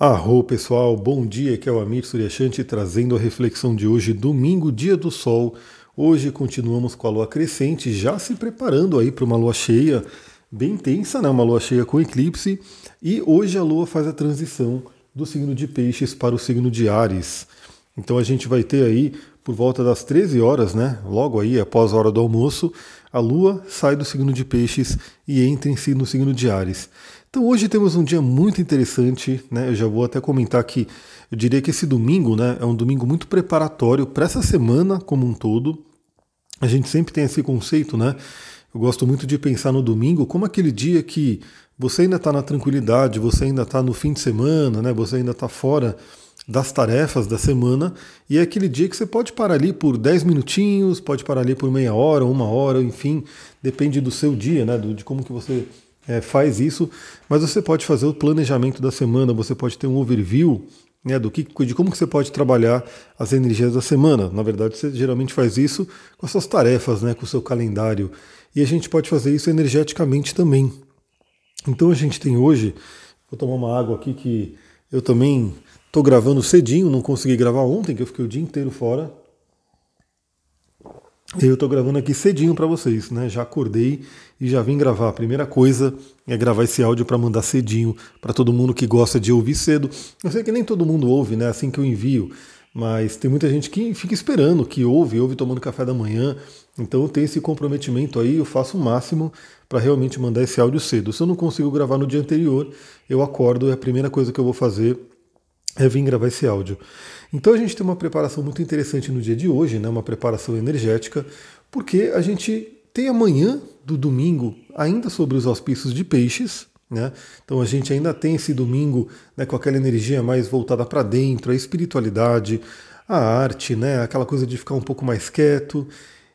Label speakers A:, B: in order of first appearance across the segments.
A: Arro pessoal, bom dia, aqui é o Amir Suryashanti trazendo a reflexão de hoje, domingo, dia do sol. Hoje continuamos com a lua crescente, já se preparando aí para uma lua cheia bem intensa, né? Uma lua cheia com eclipse. E hoje a lua faz a transição do signo de Peixes para o signo de Ares. Então a gente vai ter aí por volta das 13 horas, né? Logo aí após a hora do almoço, a lua sai do signo de Peixes e entra em si no signo de Ares. Então hoje temos um dia muito interessante, né? Eu já vou até comentar que eu diria que esse domingo, né, é um domingo muito preparatório para essa semana como um todo. A gente sempre tem esse conceito, né? Eu gosto muito de pensar no domingo como aquele dia que você ainda está na tranquilidade, você ainda está no fim de semana, né? Você ainda está fora das tarefas da semana e é aquele dia que você pode parar ali por 10 minutinhos, pode parar ali por meia hora, uma hora, enfim, depende do seu dia, né? De como que você é, faz isso, mas você pode fazer o planejamento da semana, você pode ter um overview né, do que, de como que você pode trabalhar as energias da semana. Na verdade, você geralmente faz isso com as suas tarefas, né, com o seu calendário. E a gente pode fazer isso energeticamente também. Então a gente tem hoje, vou tomar uma água aqui que eu também estou gravando cedinho, não consegui gravar ontem, que eu fiquei o dia inteiro fora. Eu estou gravando aqui cedinho para vocês, né? Já acordei e já vim gravar. A primeira coisa é gravar esse áudio para mandar cedinho para todo mundo que gosta de ouvir cedo. Eu sei que nem todo mundo ouve, né? Assim que eu envio, mas tem muita gente que fica esperando, que ouve, ouve tomando café da manhã. Então eu tenho esse comprometimento aí, eu faço o máximo para realmente mandar esse áudio cedo. Se eu não consigo gravar no dia anterior, eu acordo e a primeira coisa que eu vou fazer é vir gravar esse áudio. Então a gente tem uma preparação muito interessante no dia de hoje, né, uma preparação energética, porque a gente tem amanhã do domingo ainda sobre os auspícios de peixes, né? Então a gente ainda tem esse domingo né, com aquela energia mais voltada para dentro, a espiritualidade, a arte, né, aquela coisa de ficar um pouco mais quieto.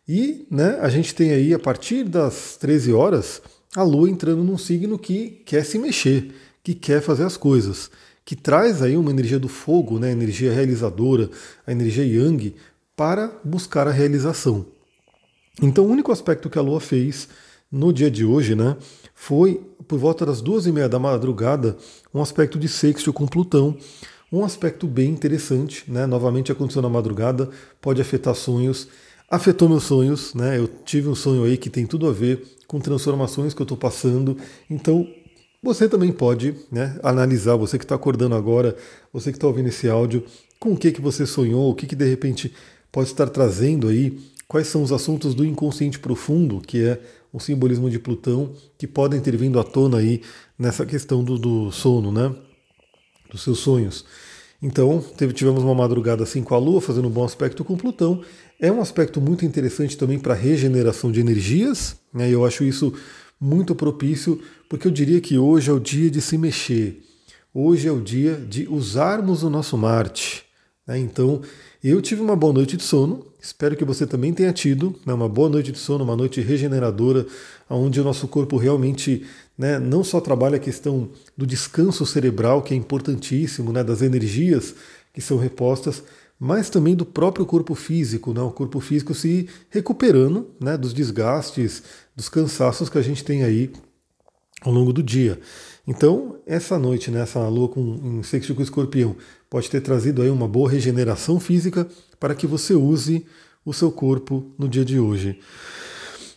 A: E né, a gente tem aí, a partir das 13 horas, a Lua entrando num signo que quer se mexer, que quer fazer as coisas que traz aí uma energia do fogo, né, a energia realizadora, a energia yang, para buscar a realização. Então, o único aspecto que a Lua fez no dia de hoje, né, foi por volta das duas e meia da madrugada, um aspecto de sexto com Plutão, um aspecto bem interessante, né, novamente aconteceu na madrugada, pode afetar sonhos, afetou meus sonhos, né, eu tive um sonho aí que tem tudo a ver com transformações que eu estou passando, então você também pode né, analisar, você que está acordando agora, você que está ouvindo esse áudio, com o que, que você sonhou, o que, que de repente pode estar trazendo aí, quais são os assuntos do inconsciente profundo, que é o simbolismo de Plutão, que podem ter vindo à tona aí nessa questão do, do sono, né? Dos seus sonhos. Então, teve, tivemos uma madrugada assim com a Lua, fazendo um bom aspecto com Plutão. É um aspecto muito interessante também para regeneração de energias, né? Eu acho isso muito propício, porque eu diria que hoje é o dia de se mexer. Hoje é o dia de usarmos o nosso Marte. Né? Então, eu tive uma boa noite de sono, espero que você também tenha tido né? uma boa noite de sono, uma noite regeneradora, onde o nosso corpo realmente né, não só trabalha a questão do descanso cerebral, que é importantíssimo, né, das energias que são repostas, mas também do próprio corpo físico, né? o corpo físico se recuperando né? dos desgastes, dos cansaços que a gente tem aí ao longo do dia. Então, essa noite, né, essa lua com um sexto com escorpião, pode ter trazido aí uma boa regeneração física para que você use o seu corpo no dia de hoje.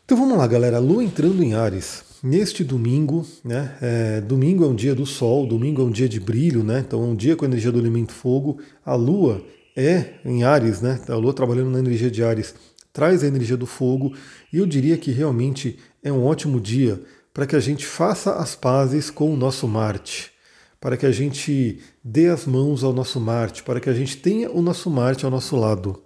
A: Então vamos lá, galera. Lua entrando em Ares. Neste domingo, né? É, domingo é um dia do Sol, domingo é um dia de brilho, né? Então é um dia com a energia do elemento fogo. A Lua é em Ares, né? A Lua trabalhando na energia de Ares traz a energia do fogo e eu diria que realmente é um ótimo dia para que a gente faça as pazes com o nosso Marte, para que a gente dê as mãos ao nosso Marte, para que a gente tenha o nosso Marte ao nosso lado.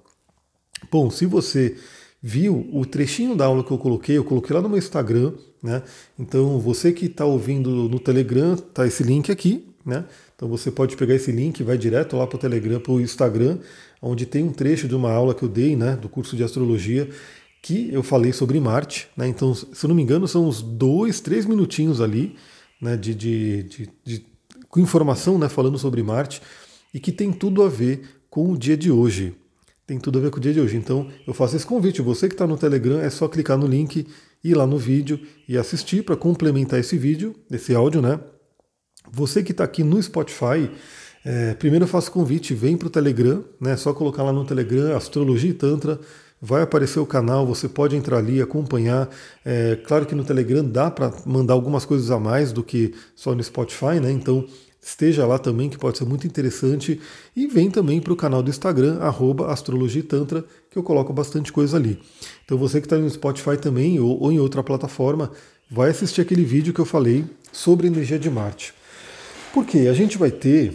A: Bom, se você viu o trechinho da aula que eu coloquei, eu coloquei lá no meu Instagram, né? Então você que está ouvindo no Telegram, tá esse link aqui, né? Então você pode pegar esse link, vai direto lá para o Telegram, para o Instagram, onde tem um trecho de uma aula que eu dei, né, do curso de astrologia, que eu falei sobre Marte. Né? Então, se eu não me engano, são uns dois, três minutinhos ali, né, de, de, de, de com informação, né, falando sobre Marte, e que tem tudo a ver com o dia de hoje. Tem tudo a ver com o dia de hoje. Então, eu faço esse convite. Você que está no Telegram, é só clicar no link, ir lá no vídeo e assistir para complementar esse vídeo, esse áudio, né? Você que está aqui no Spotify, É, primeiro eu faço convite, vem para o Telegram, né? Só colocar lá no Telegram Astrologia e Tantra, vai aparecer o canal, você pode entrar ali, acompanhar. É, claro que no Telegram dá para mandar algumas coisas a mais do que só no Spotify, né? Então esteja lá também, que pode ser muito interessante. E vem também para o canal do Instagram, Astrologia e Tantra, que eu coloco bastante coisa ali. Então você que está no Spotify também ou, ou em outra plataforma, vai assistir aquele vídeo que eu falei sobre energia de Marte. Porque a gente vai ter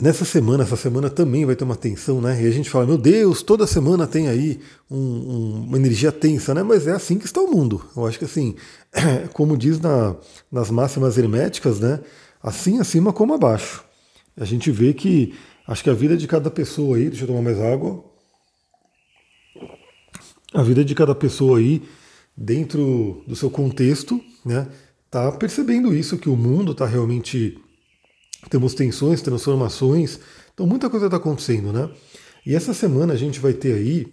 A: Nessa semana, essa semana também vai ter uma tensão, né? E a gente fala, meu Deus, toda semana tem aí um, um, uma energia tensa, né? Mas é assim que está o mundo. Eu acho que assim, como diz na, nas máximas herméticas, né? Assim acima como abaixo. A gente vê que acho que a vida de cada pessoa aí, deixa eu tomar mais água. A vida de cada pessoa aí, dentro do seu contexto, né? Tá percebendo isso, que o mundo está realmente temos tensões, transformações, então muita coisa está acontecendo, né? E essa semana a gente vai ter aí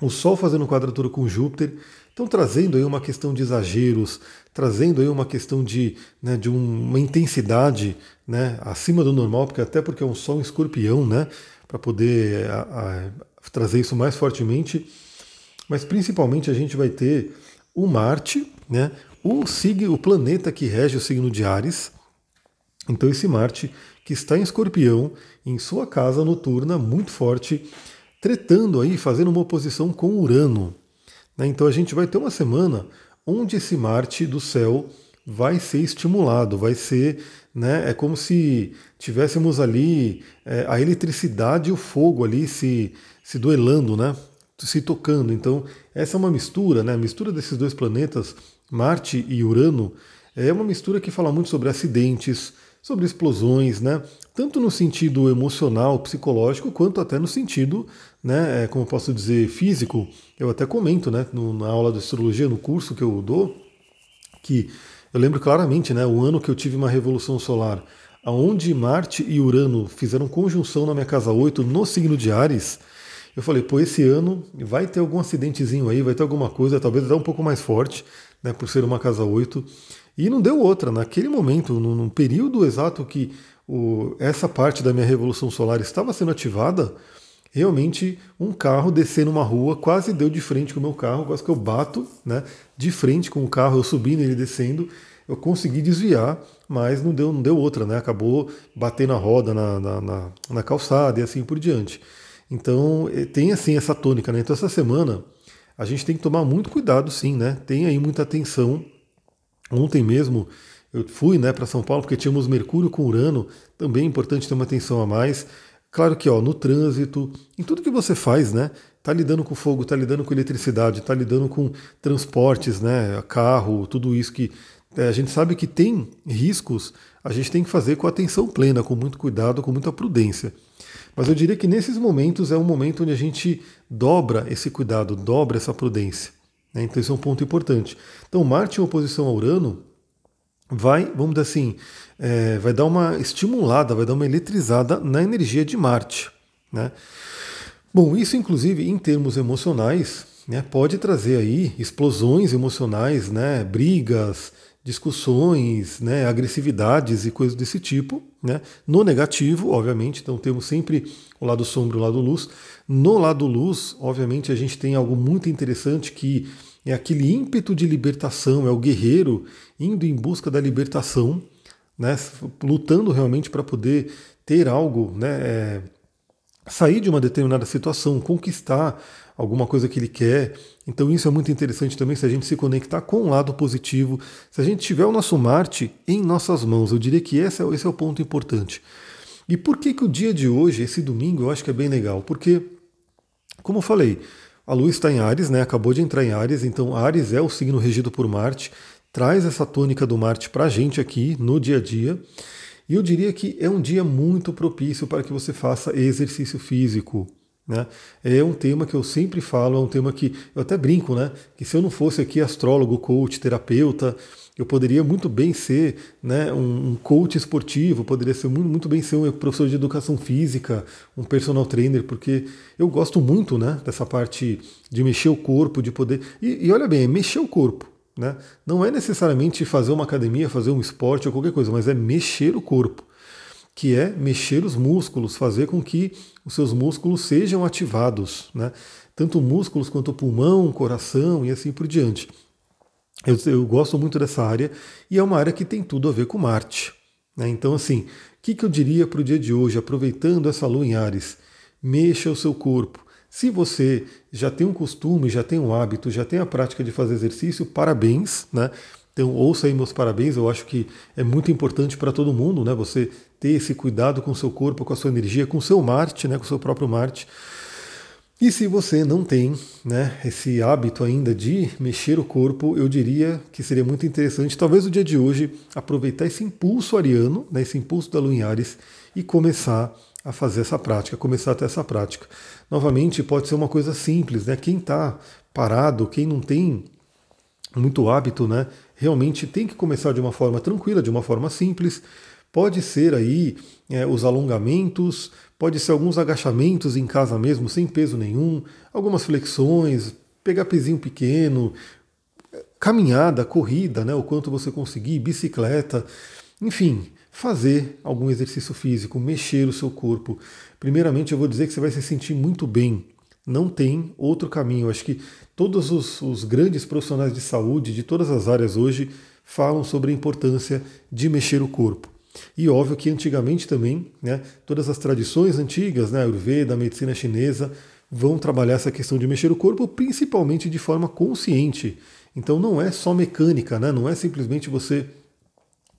A: o Sol fazendo quadratura com Júpiter, então trazendo aí uma questão de exageros, trazendo aí uma questão de, né, de uma intensidade né, acima do normal, porque até porque é um Sol em escorpião, né? Para poder a, a, trazer isso mais fortemente. Mas principalmente a gente vai ter o Marte, né? O, o planeta que rege o signo de Ares, então esse Marte que está em Escorpião, em sua casa noturna muito forte, tretando aí, fazendo uma oposição com Urano. Né? Então a gente vai ter uma semana onde esse Marte do céu vai ser estimulado, vai ser, né, é como se tivéssemos ali é, a eletricidade e o fogo ali se, se duelando, né, se tocando. Então essa é uma mistura, né, a mistura desses dois planetas, Marte e Urano, é uma mistura que fala muito sobre acidentes, sobre explosões, né? Tanto no sentido emocional, psicológico, quanto até no sentido, né, é, como posso dizer, físico. Eu até comento, né, no, na aula de astrologia, no curso que eu dou, que eu lembro claramente, né, o ano que eu tive uma revolução solar, aonde Marte e Urano fizeram conjunção na minha casa 8 no signo de Ares. Eu falei, pô, esse ano vai ter algum acidentezinho aí, vai ter alguma coisa, talvez até um pouco mais forte, né, por ser uma casa 8. E não deu outra. Naquele momento, no, período exato que o, essa parte da minha revolução solar estava sendo ativada, realmente um carro descendo uma rua quase deu de frente com o meu carro, quase que eu bato né, de frente com o carro, eu subindo ele descendo. Eu consegui desviar, mas não deu, não deu outra, né? Acabou batendo a roda na, na, na, na calçada e assim por diante. Então eh, tem assim essa tônica, né? Então essa semana a gente tem que tomar muito cuidado, sim, né? Tem aí muita atenção Ontem mesmo eu fui né, para São Paulo porque tínhamos Mercúrio com Urano, também é importante ter uma atenção a mais. Claro que ó, no trânsito, em tudo que você faz, né? Tá lidando com fogo, tá lidando com eletricidade, tá lidando com transportes, né? Carro, tudo isso que é, a gente sabe que tem riscos, a gente tem que fazer com atenção plena, com muito cuidado, com muita prudência. Mas eu diria que nesses momentos é um momento onde a gente dobra esse cuidado, dobra essa prudência. Né? Então, isso é um ponto importante. Então, Marte em oposição a Urano vai, vamos dizer assim, é, vai dar uma estimulada, vai dar uma eletrizada na energia de Marte. Né? Bom, isso inclusive em termos emocionais né, pode trazer aí explosões emocionais, né, brigas, discussões, né, agressividades e coisas desse tipo, né, no negativo, obviamente, então temos sempre o lado sombra e o lado luz. No lado luz, obviamente, a gente tem algo muito interessante que é aquele ímpeto de libertação, é o guerreiro indo em busca da libertação, né, lutando realmente para poder ter algo, né, é, sair de uma determinada situação, conquistar alguma coisa que ele quer. Então isso é muito interessante também se a gente se conectar com o lado positivo, se a gente tiver o nosso Marte em nossas mãos. Eu diria que esse é, esse é o ponto importante. E por que, que o dia de hoje, esse domingo, eu acho que é bem legal? Porque, como eu falei, a Lua está em Ares, né? acabou de entrar em Ares, então Ares é o signo regido por Marte, traz essa tônica do Marte para a gente aqui no dia a dia. E eu diria que é um dia muito propício para que você faça exercício físico. Né? É um tema que eu sempre falo, é um tema que eu até brinco, né? Que se eu não fosse aqui astrólogo, coach, terapeuta, eu poderia muito bem ser né, um coach esportivo, poderia ser muito, muito bem ser um professor de educação física, um personal trainer, porque eu gosto muito né, dessa parte de mexer o corpo, de poder. E, e olha bem, é mexer o corpo. Né? Não é necessariamente fazer uma academia, fazer um esporte ou qualquer coisa, mas é mexer o corpo que é mexer os músculos, fazer com que os seus músculos sejam ativados, né? tanto músculos quanto pulmão, coração e assim por diante. Eu, eu gosto muito dessa área e é uma área que tem tudo a ver com Marte. Né? Então, assim, o que, que eu diria para o dia de hoje, aproveitando essa lua em Ares? Mexa o seu corpo. Se você já tem um costume, já tem um hábito, já tem a prática de fazer exercício, parabéns, né? Então, ouça aí meus parabéns, eu acho que é muito importante para todo mundo, né? Você ter esse cuidado com o seu corpo, com a sua energia, com o seu Marte, né? Com o seu próprio Marte. E se você não tem né, esse hábito ainda de mexer o corpo, eu diria que seria muito interessante, talvez o dia de hoje, aproveitar esse impulso ariano, né, esse impulso da Lua em Ares, e começar a fazer essa prática, começar a ter essa prática. Novamente, pode ser uma coisa simples, né? Quem está parado, quem não tem muito hábito, né? Realmente tem que começar de uma forma tranquila, de uma forma simples. Pode ser aí é, os alongamentos, Pode ser alguns agachamentos em casa mesmo, sem peso nenhum, algumas flexões, pegar pezinho pequeno, caminhada, corrida, né, o quanto você conseguir, bicicleta, enfim, fazer algum exercício físico, mexer o seu corpo. Primeiramente, eu vou dizer que você vai se sentir muito bem. Não tem outro caminho. Acho que todos os, os grandes profissionais de saúde de todas as áreas hoje falam sobre a importância de mexer o corpo. E óbvio que antigamente também, né, todas as tradições antigas, né, Ayurveda, a medicina chinesa, vão trabalhar essa questão de mexer o corpo principalmente de forma consciente. Então não é só mecânica, né, não é simplesmente você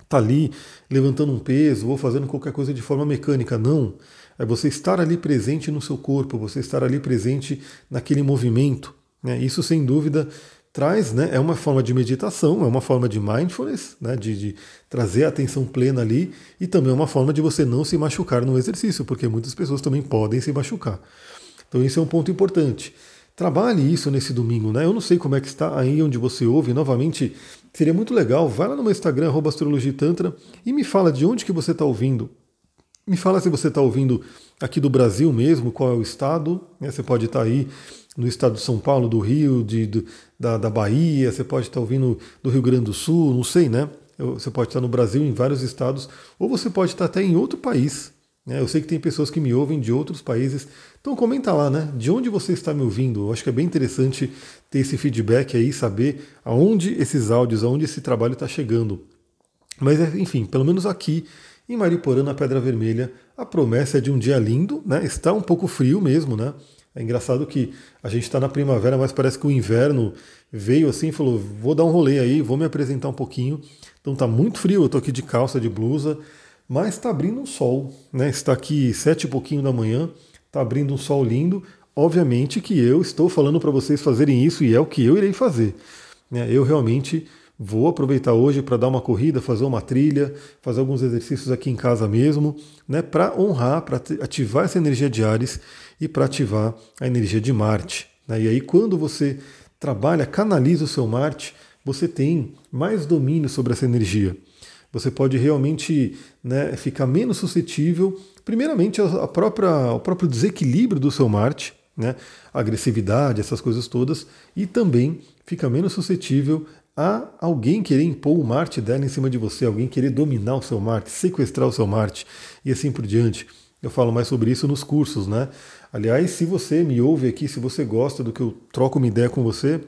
A: tá ali levantando um peso ou fazendo qualquer coisa de forma mecânica, não. É você estar ali presente no seu corpo, você estar ali presente naquele movimento. Né? Isso sem dúvida traz, né, é uma forma de meditação, é uma forma de mindfulness, né, de, de, trazer a atenção plena ali, e também é uma forma de você não se machucar no exercício, porque muitas pessoas também podem se machucar. Então isso é um ponto importante. Trabalhe isso nesse domingo, né? Eu não sei como é que está aí onde você ouve. Novamente, seria muito legal. Vai lá no meu Instagram, astrologitantra, e me fala de onde que você está ouvindo. Me fala se você está ouvindo aqui do Brasil mesmo, qual é o estado. Né? Você pode estar tá aí no estado de São Paulo, do Rio, de, da, da Bahia, você pode estar ouvindo do Rio Grande do Sul, não sei, né? Você pode estar no Brasil, em vários estados, ou você pode estar até em outro país. Né? Eu sei que tem pessoas que me ouvem de outros países. Então comenta lá, né? De onde você está me ouvindo? Eu acho que é bem interessante ter esse feedback aí, saber aonde esses áudios, aonde esse trabalho está chegando. Mas enfim, pelo menos aqui em Mariporã, na Pedra Vermelha, a promessa é de um dia lindo, né? Está um pouco frio mesmo, né? É engraçado que a gente está na primavera, mas parece que o inverno veio assim e falou: vou dar um rolê aí, vou me apresentar um pouquinho. Então tá muito frio, eu tô aqui de calça, de blusa, mas está abrindo um sol, né? Está aqui sete e pouquinho da manhã, está abrindo um sol lindo. Obviamente que eu estou falando para vocês fazerem isso e é o que eu irei fazer. Né? Eu realmente Vou aproveitar hoje para dar uma corrida, fazer uma trilha, fazer alguns exercícios aqui em casa mesmo, né, para honrar, para ativar essa energia de Ares e para ativar a energia de Marte. Né? E aí, quando você trabalha, canaliza o seu Marte, você tem mais domínio sobre essa energia. Você pode realmente né, ficar menos suscetível, primeiramente, a própria, ao próprio desequilíbrio do seu Marte, né, agressividade, essas coisas todas, e também fica menos suscetível a alguém querer impor o Marte dela em cima de você, alguém querer dominar o seu Marte, sequestrar o seu Marte e assim por diante. Eu falo mais sobre isso nos cursos, né? Aliás, se você me ouve aqui, se você gosta do que eu troco uma ideia com você,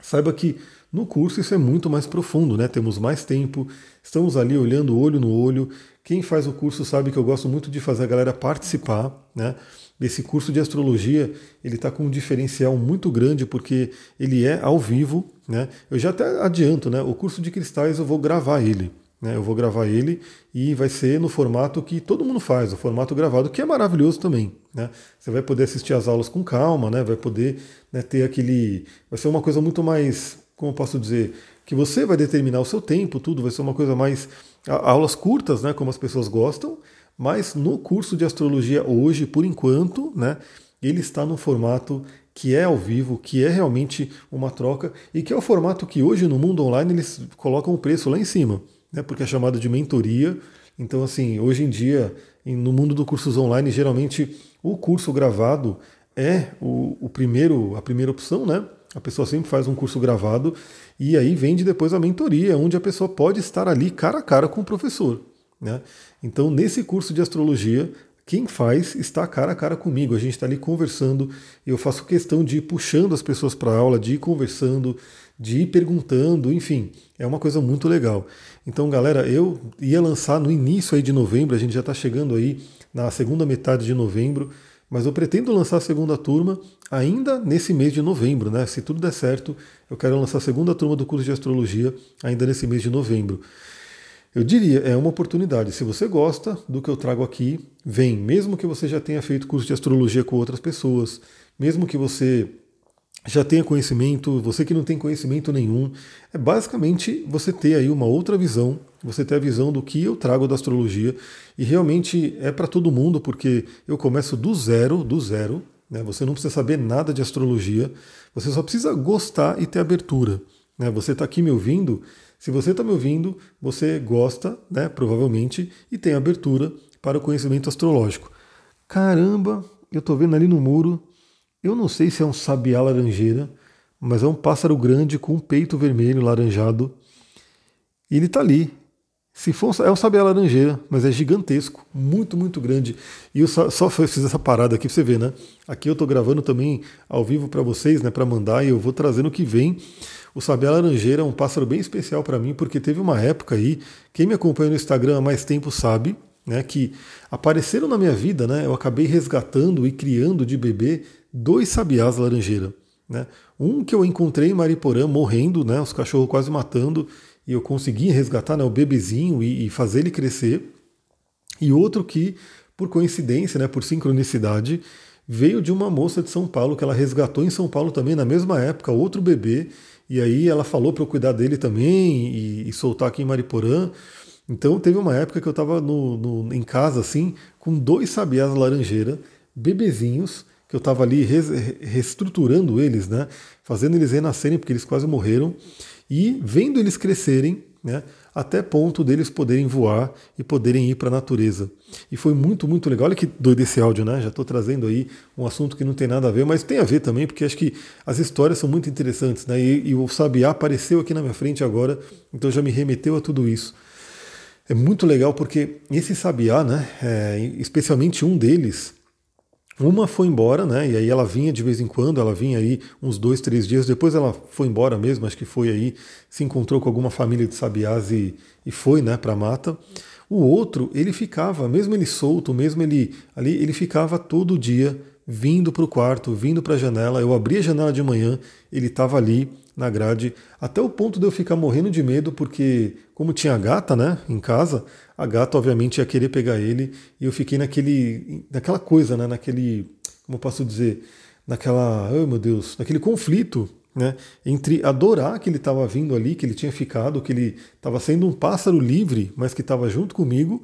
A: saiba que no curso isso é muito mais profundo, né? Temos mais tempo, estamos ali olhando olho no olho. Quem faz o curso sabe que eu gosto muito de fazer a galera participar, né? Esse curso de astrologia ele está com um diferencial muito grande porque ele é ao vivo, né? Eu já até adianto, né? O curso de cristais eu vou gravar ele. Né? Eu vou gravar ele e vai ser no formato que todo mundo faz, o formato gravado, que é maravilhoso também. Né? Você vai poder assistir as aulas com calma, né? vai poder né, ter aquele. Vai ser uma coisa muito mais, como eu posso dizer, que você vai determinar o seu tempo, tudo, vai ser uma coisa mais. Aulas curtas, né, como as pessoas gostam, mas no curso de astrologia hoje, por enquanto, né, ele está no formato que é ao vivo, que é realmente uma troca e que é o formato que hoje no mundo online eles colocam o preço lá em cima, né, porque é chamado de mentoria. Então, assim, hoje em dia, no mundo dos cursos online, geralmente o curso gravado é o, o primeiro, a primeira opção, né? A pessoa sempre faz um curso gravado e aí vende depois a mentoria, onde a pessoa pode estar ali cara a cara com o professor. Né? Então, nesse curso de astrologia, quem faz está cara a cara comigo. A gente está ali conversando. Eu faço questão de ir puxando as pessoas para a aula, de ir conversando, de ir perguntando, enfim, é uma coisa muito legal. Então, galera, eu ia lançar no início aí de novembro, a gente já está chegando aí na segunda metade de novembro, mas eu pretendo lançar a segunda turma ainda nesse mês de novembro, né? Se tudo der certo, eu quero lançar a segunda turma do curso de astrologia ainda nesse mês de novembro. Eu diria, é uma oportunidade. Se você gosta do que eu trago aqui, vem. Mesmo que você já tenha feito curso de astrologia com outras pessoas, mesmo que você já tenha conhecimento, você que não tem conhecimento nenhum, é basicamente você ter aí uma outra visão, você ter a visão do que eu trago da astrologia e realmente é para todo mundo porque eu começo do zero, do zero, né? Você não precisa saber nada de astrologia, você só precisa gostar e ter abertura. Né? Você está aqui me ouvindo, se você está me ouvindo, você gosta, né, provavelmente, e tem abertura para o conhecimento astrológico. Caramba, eu estou vendo ali no muro, eu não sei se é um sabiá laranjeira, mas é um pássaro grande com um peito vermelho, laranjado. E ele está ali. Se for, é um sabiá laranjeira, mas é gigantesco, muito, muito grande. E eu só, só fiz essa parada aqui para você ver, né? Aqui eu estou gravando também ao vivo para vocês, né, para mandar, e eu vou trazendo o que vem. O sabiá laranjeira é um pássaro bem especial para mim, porque teve uma época aí, quem me acompanha no Instagram há mais tempo sabe, né, que apareceram na minha vida, né, eu acabei resgatando e criando de bebê dois sabiás laranjeira. Né? Um que eu encontrei em Mariporã morrendo, né, os cachorros quase matando, e eu consegui resgatar né, o bebezinho e, e fazer ele crescer. E outro que, por coincidência, né, por sincronicidade, veio de uma moça de São Paulo que ela resgatou em São Paulo também na mesma época, outro bebê, e aí ela falou para eu cuidar dele também e, e, soltar aqui em Mariporã. Então teve uma época que eu estava no, no, em casa assim, com dois sabiás laranjeira, bebezinhos, que eu estava ali reestruturando eles, né? Fazendo eles renascerem, porque eles quase morreram, e vendo eles crescerem, né? até ponto deles poderem voar e poderem ir para a natureza. E foi muito, muito legal. Olha que doido esse áudio, né? Já estou trazendo aí um assunto que não tem nada a ver, mas tem a ver também, porque acho que as histórias são muito interessantes, né? E, e o Sabiá apareceu aqui na minha frente agora, então já me remeteu a tudo isso. É muito legal porque esse Sabiá, né? É, especialmente um deles, uma foi embora, né? E aí ela vinha de vez em quando, ela vinha aí uns dois, três dias. Depois ela foi embora mesmo, acho que foi aí, se encontrou com alguma família de sabiás e, e foi, né, para a mata. O outro, ele ficava, mesmo ele solto, mesmo ele ali, ele ficava todo dia vindo para o quarto, vindo para a janela. Eu abria a janela de manhã, ele estava ali na grade, até o ponto de eu ficar morrendo de medo, porque como tinha gata, né, em casa, a gata obviamente ia querer pegar ele, e eu fiquei naquele, naquela coisa, né, naquele, como posso dizer, naquela, oh meu Deus, naquele conflito, né, entre adorar que ele estava vindo ali, que ele tinha ficado, que ele estava sendo um pássaro livre, mas que estava junto comigo,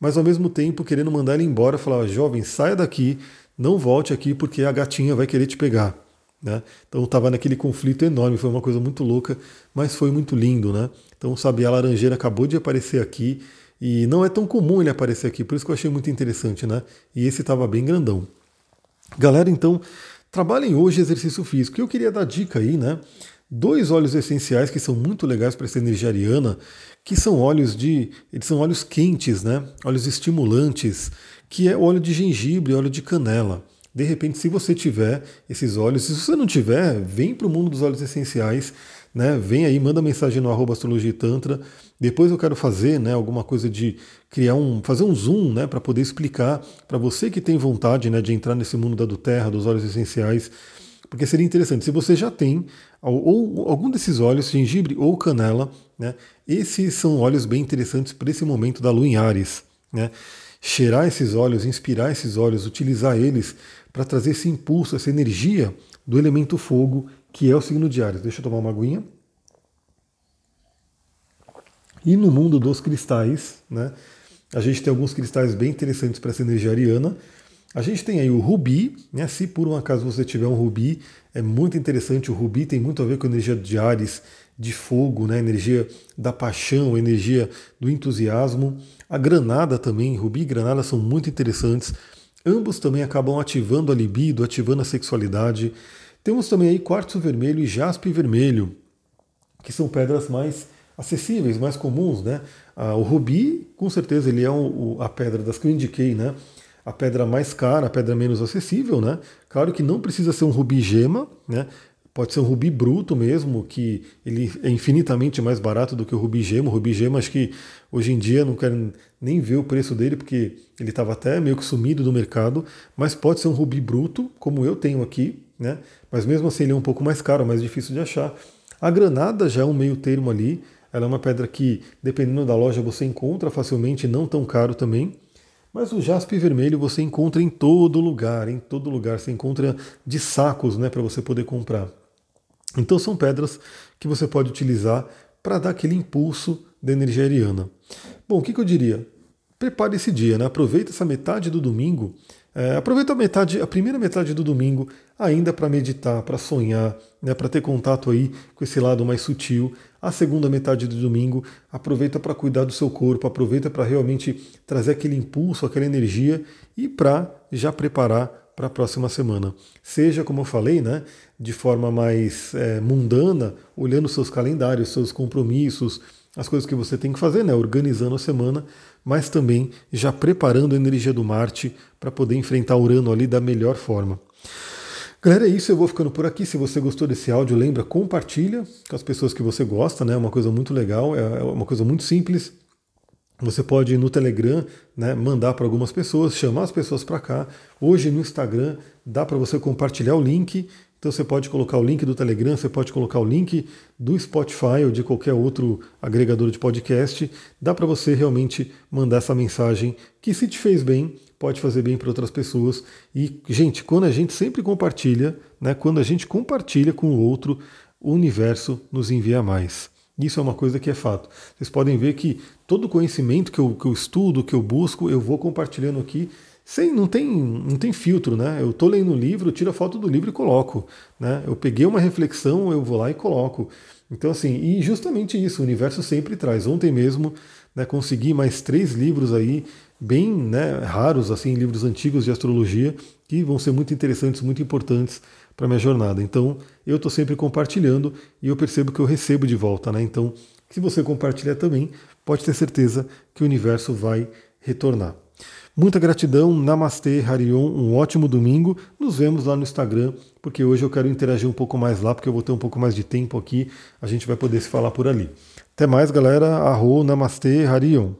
A: mas ao mesmo tempo querendo mandar ele embora, falar, jovem, saia daqui, não volte aqui porque a gatinha vai querer te pegar. Né? Então estava naquele conflito enorme, foi uma coisa muito louca, mas foi muito lindo. Né? Então o Sabiá Laranjeira acabou de aparecer aqui e não é tão comum ele aparecer aqui, por isso que eu achei muito interessante. Né? E esse estava bem grandão. Galera, então, trabalhem hoje exercício físico. Eu queria dar dica aí, né? Dois óleos essenciais que são muito legais para essa energia ariana, que são óleos de. Eles são óleos quentes, né? Óleos estimulantes, que é óleo de gengibre, óleo de canela. De repente, se você tiver esses óleos, se você não tiver, vem para o mundo dos óleos essenciais, né? Vem aí, manda mensagem no arroba astrologia tantra. Depois eu quero fazer, né, alguma coisa de criar um, fazer um zoom, né, para poder explicar para você que tem vontade, né, de entrar nesse mundo da do terra, dos óleos essenciais, porque seria interessante se você já tem ou, algum desses óleos, gengibre ou canela, né? Esses são óleos bem interessantes para esse momento da lua em Ares, né? Cheirar esses óleos, inspirar esses óleos, utilizar eles para trazer esse impulso, essa energia do elemento fogo, que é o signo de Ares. Deixa eu tomar uma aguinha. E no mundo dos cristais, né, a gente tem alguns cristais bem interessantes para essa energia ariana. A gente tem aí o rubi, né, se por um acaso você tiver um rubi, é muito interessante. O rubi tem muito a ver com a energia de Ares, de fogo, né, energia da paixão, energia do entusiasmo. A granada também, rubi e granada são muito interessantes. Ambos também acabam ativando a libido, ativando a sexualidade. Temos também aí quartzo vermelho e jaspe vermelho, que são pedras mais acessíveis, mais comuns, né? Ah, o rubi, com certeza, ele é a pedra das que eu indiquei, né? A pedra mais cara, a pedra menos acessível, né? Claro que não precisa ser um rubi gema, né? Pode ser um rubi bruto mesmo, que ele é infinitamente mais barato do que o rubi gema. O rubi gema, acho que hoje em dia não quero nem ver o preço dele, porque ele estava até meio que sumido do mercado. Mas pode ser um rubi bruto, como eu tenho aqui, né? Mas mesmo assim ele é um pouco mais caro, mais difícil de achar. A granada já é um meio termo ali. Ela é uma pedra que, dependendo da loja, você encontra facilmente, não tão caro também. Mas o jaspe vermelho você encontra em todo lugar, em todo lugar. Você encontra de sacos né, para você poder comprar. Então são pedras que você pode utilizar para dar aquele impulso da energia ariana. Bom, o que, que eu diria? Prepare esse dia, né? aproveita essa metade do domingo, é, aproveita a metade, a primeira metade do domingo ainda para meditar, para sonhar, né, para ter contato aí com esse lado mais sutil. A segunda metade do domingo aproveita para cuidar do seu corpo, aproveita para realmente trazer aquele impulso, aquela energia e para já preparar para a próxima semana. Seja, como eu falei, né, de forma mais é, mundana, olhando seus calendários, seus compromissos, as coisas que você tem que fazer, né, organizando a semana, mas também já preparando a energia do Marte para poder enfrentar Urano ali da melhor forma. Galera, é isso, eu vou ficando por aqui. Se você gostou desse áudio, lembra, compartilha com as pessoas que você gosta, né? É uma coisa muito legal, é, é uma coisa muito simples. Você pode no Telegram né, mandar para algumas pessoas, chamar as pessoas para cá. Hoje no Instagram dá para você compartilhar o link. Então você pode colocar o link do Telegram, você pode colocar o link do Spotify ou de qualquer outro agregador de podcast. Dá para você realmente mandar essa mensagem que se te fez bem, pode fazer bem para outras pessoas. E, gente, quando a gente sempre compartilha, né, quando a gente compartilha com o outro, o universo nos envia mais. Isso é uma coisa que é fato. Vocês podem ver que todo o conhecimento que eu, que eu estudo, que eu busco, eu vou compartilhando aqui sem não tem não tem filtro, né? Eu estou lendo um livro, tiro a foto do livro e coloco, né? Eu peguei uma reflexão, eu vou lá e coloco. Então assim, e justamente isso, o universo sempre traz. Ontem mesmo, né, consegui mais três livros aí bem né, raros, assim, livros antigos de astrologia que vão ser muito interessantes, muito importantes para minha jornada. Então, eu estou sempre compartilhando e eu percebo que eu recebo de volta, né? Então, se você compartilhar também, pode ter certeza que o universo vai retornar. Muita gratidão, Namastê, Harion, um ótimo domingo. Nos vemos lá no Instagram, porque hoje eu quero interagir um pouco mais lá, porque eu vou ter um pouco mais de tempo aqui, a gente vai poder se falar por ali. Até mais, galera. Arro, Namastê, Harion.